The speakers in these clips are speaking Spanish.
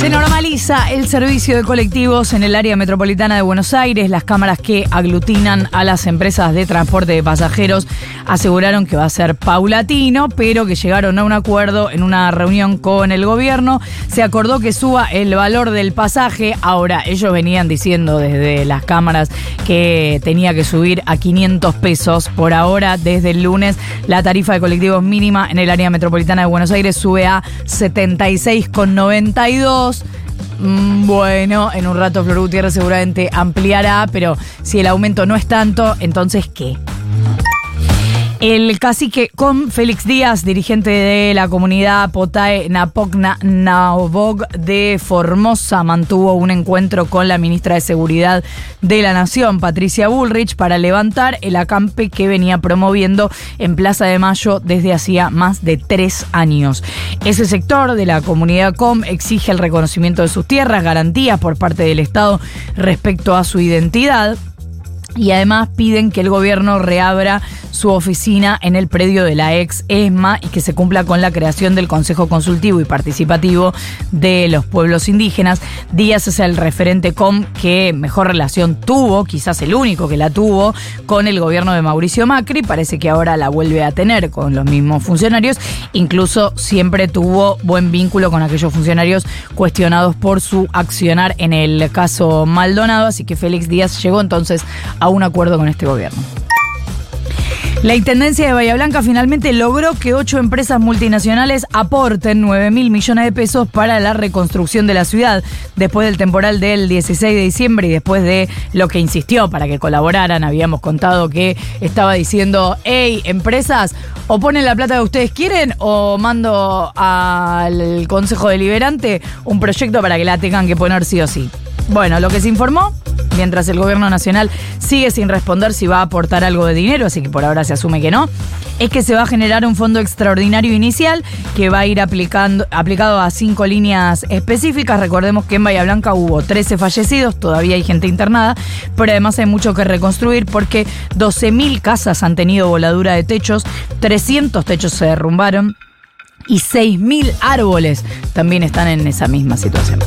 Se normaliza el servicio de colectivos en el área metropolitana de Buenos Aires. Las cámaras que aglutinan a las empresas de transporte de pasajeros aseguraron que va a ser paulatino, pero que llegaron a un acuerdo en una reunión con el gobierno. Se acordó que suba el valor del pasaje. Ahora, ellos venían diciendo desde las cámaras que tenía que subir a 500 pesos. Por ahora, desde el lunes, la tarifa de colectivos mínima en el área metropolitana de Buenos Aires sube a 76,92. Mm, Bueno, en un rato Flor Gutiérrez seguramente ampliará, pero si el aumento no es tanto, entonces ¿qué? El cacique con Félix Díaz, dirigente de la comunidad Potae Napocna Naobog de Formosa, mantuvo un encuentro con la ministra de Seguridad de la Nación, Patricia Bullrich, para levantar el acampe que venía promoviendo en Plaza de Mayo desde hacía más de tres años. Ese sector de la comunidad COM exige el reconocimiento de sus tierras, garantías por parte del Estado respecto a su identidad. Y además piden que el gobierno reabra su oficina en el predio de la ex ESMA y que se cumpla con la creación del Consejo Consultivo y Participativo de los Pueblos Indígenas. Díaz es el referente COM que mejor relación tuvo, quizás el único que la tuvo, con el gobierno de Mauricio Macri. Parece que ahora la vuelve a tener con los mismos funcionarios. Incluso siempre tuvo buen vínculo con aquellos funcionarios cuestionados por su accionar en el caso Maldonado. Así que Félix Díaz llegó entonces a un acuerdo con este gobierno. La Intendencia de Bahía Blanca finalmente logró que ocho empresas multinacionales aporten 9 mil millones de pesos para la reconstrucción de la ciudad. Después del temporal del 16 de diciembre y después de lo que insistió para que colaboraran, habíamos contado que estaba diciendo, hey, empresas, o ponen la plata que ustedes quieren o mando al Consejo Deliberante un proyecto para que la tengan que poner sí o sí. Bueno, lo que se informó, mientras el gobierno nacional sigue sin responder si va a aportar algo de dinero, así que por ahora se asume que no, es que se va a generar un fondo extraordinario inicial que va a ir aplicando, aplicado a cinco líneas específicas. Recordemos que en Bahía Blanca hubo 13 fallecidos, todavía hay gente internada, pero además hay mucho que reconstruir porque 12.000 casas han tenido voladura de techos, 300 techos se derrumbaron y 6.000 árboles también están en esa misma situación.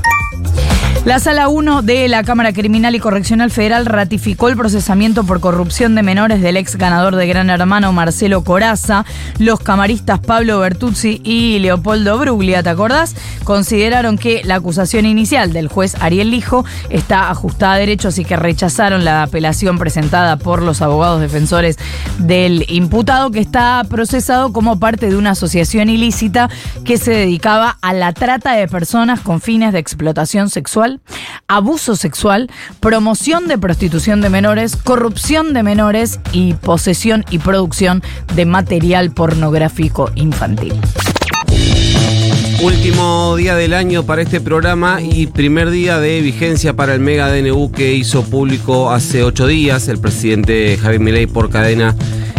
La Sala 1 de la Cámara Criminal y Correccional Federal ratificó el procesamiento por corrupción de menores del ex ganador de Gran Hermano Marcelo Coraza. Los camaristas Pablo Bertuzzi y Leopoldo Bruglia, ¿te acordás? Consideraron que la acusación inicial del juez Ariel Lijo está ajustada a derecho, así que rechazaron la apelación presentada por los abogados defensores del imputado, que está procesado como parte de una asociación ilícita que se dedicaba a la trata de personas con fines de explotación sexual abuso sexual, promoción de prostitución de menores, corrupción de menores y posesión y producción de material pornográfico infantil. Último día del año para este programa y primer día de vigencia para el Mega DNU que hizo público hace ocho días el presidente Javier Milei por cadena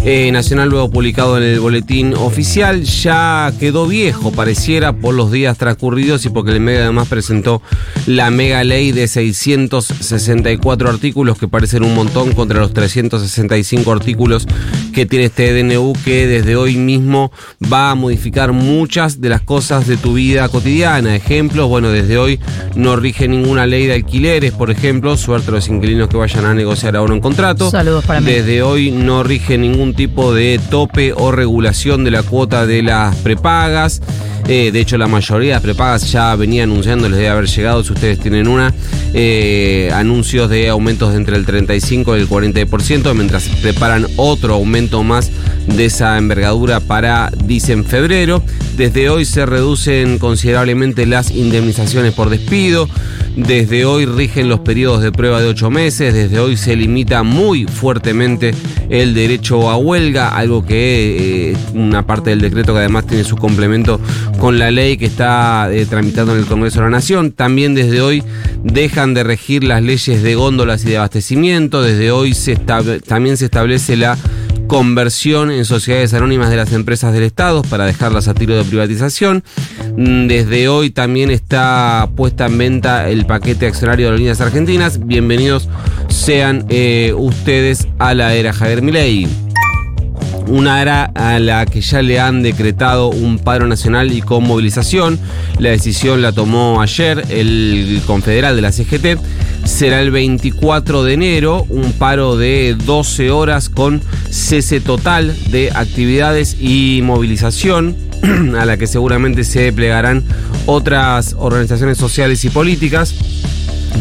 eh, nacional, luego publicado en el boletín oficial. Ya quedó viejo, pareciera, por los días transcurridos y porque el Mega además presentó la mega ley de 664 artículos, que parecen un montón contra los 365 artículos que tiene este DNU, que desde hoy mismo va a modificar muchas de las cosas de tu vida cotidiana. Ejemplos, bueno, desde hoy no rige ninguna ley de alquileres, por ejemplo, suerte a los inquilinos que vayan a negociar ahora un contrato. Saludos para mí. Desde hoy no rige ningún tipo de tope o regulación de la cuota de las prepagas. Eh, de hecho, la mayoría de las prepagas ya venía anunciando, les debe haber llegado, si ustedes tienen una, eh, anuncios de aumentos de entre el 35 y el 40%, mientras preparan otro aumento más de esa envergadura para, dicen, febrero. Desde hoy se reducen considerablemente las indemnizaciones por despido. Desde hoy rigen los periodos de prueba de ocho meses. Desde hoy se limita muy fuertemente el derecho a huelga, algo que eh, una parte del decreto que además tiene su complemento con la ley que está eh, tramitando en el Congreso de la Nación. También desde hoy dejan de regir las leyes de góndolas y de abastecimiento. Desde hoy también se establece la conversión en sociedades anónimas de las empresas del Estado para dejarlas a tiro de privatización. Mm, Desde hoy también está puesta en venta el paquete accionario de las líneas argentinas. Bienvenidos sean eh, ustedes a la era Javier Milei una era a la que ya le han decretado un paro nacional y con movilización. La decisión la tomó ayer el confederal de la CGT. Será el 24 de enero, un paro de 12 horas con cese total de actividades y movilización, a la que seguramente se plegarán otras organizaciones sociales y políticas.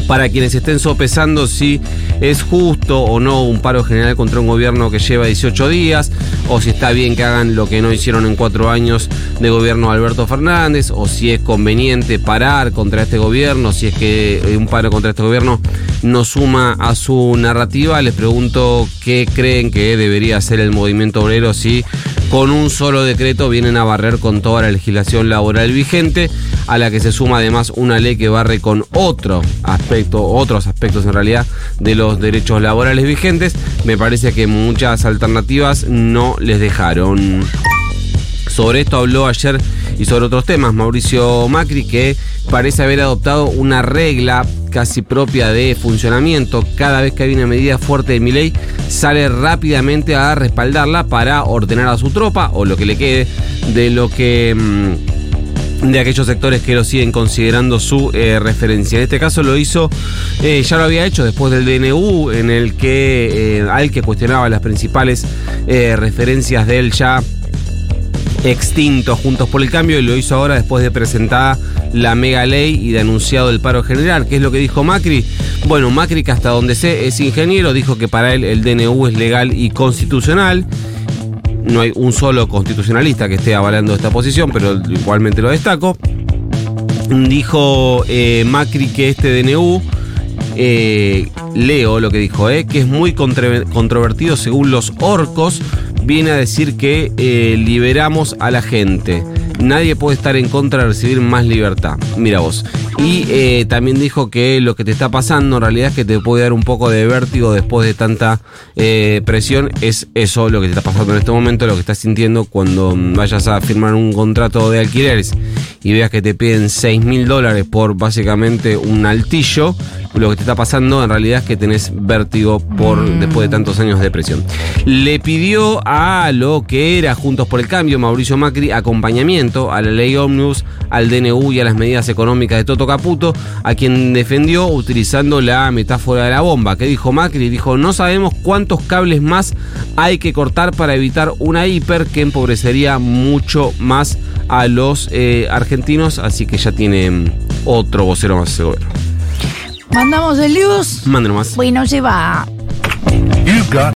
Para quienes estén sopesando si es justo o no un paro general contra un gobierno que lleva 18 días, o si está bien que hagan lo que no hicieron en cuatro años de gobierno Alberto Fernández, o si es conveniente parar contra este gobierno, si es que un paro contra este gobierno no suma a su narrativa, les pregunto qué creen que debería hacer el movimiento obrero si con un solo decreto vienen a barrer con toda la legislación laboral vigente, a la que se suma además una ley que barre con otro aspecto, otros aspectos en realidad de los derechos laborales vigentes. Me parece que muchas alternativas no les dejaron. Sobre esto habló ayer y sobre otros temas Mauricio Macri, que parece haber adoptado una regla casi propia de funcionamiento. Cada vez que hay una medida fuerte de mi ley, sale rápidamente a respaldarla para ordenar a su tropa o lo que le quede de lo que. Mmm, de aquellos sectores que lo siguen considerando su eh, referencia. En este caso lo hizo, eh, ya lo había hecho después del DNU, en el que eh, al que cuestionaba las principales referencias de él ya extinto Juntos por el Cambio y lo hizo ahora después de presentada la mega ley y de anunciado el paro general. ¿Qué es lo que dijo Macri? Bueno, Macri que hasta donde sé es ingeniero, dijo que para él el DNU es legal y constitucional no hay un solo constitucionalista que esté avalando esta posición, pero igualmente lo destaco. Dijo eh, Macri que este DNU, eh, leo lo que dijo, eh, que es muy controvertido según los orcos, viene a decir que eh, liberamos a la gente. Nadie puede estar en contra de recibir más libertad. Mira vos. Y eh, también dijo que lo que te está pasando en realidad es que te puede dar un poco de vértigo después de tanta eh, presión. Es eso lo que te está pasando en este momento, lo que estás sintiendo cuando vayas a firmar un contrato de alquileres y veas que te piden 6 mil dólares por básicamente un altillo. Lo que te está pasando en realidad es que tenés vértigo por Mm. después de tantos años de presión. Le pidió a lo que era Juntos por el Cambio, Mauricio Macri, acompañamiento a la ley Omnibus, al DNU y a las medidas económicas de Toto Caputo, a quien defendió utilizando la metáfora de la bomba. que dijo Macri? Dijo, no sabemos cuántos cables más hay que cortar para evitar una hiper que empobrecería mucho más a los eh, argentinos, así que ya tiene mm, otro vocero más gobierno. Mandamos el news. Mándenos más. Bueno, se va. You got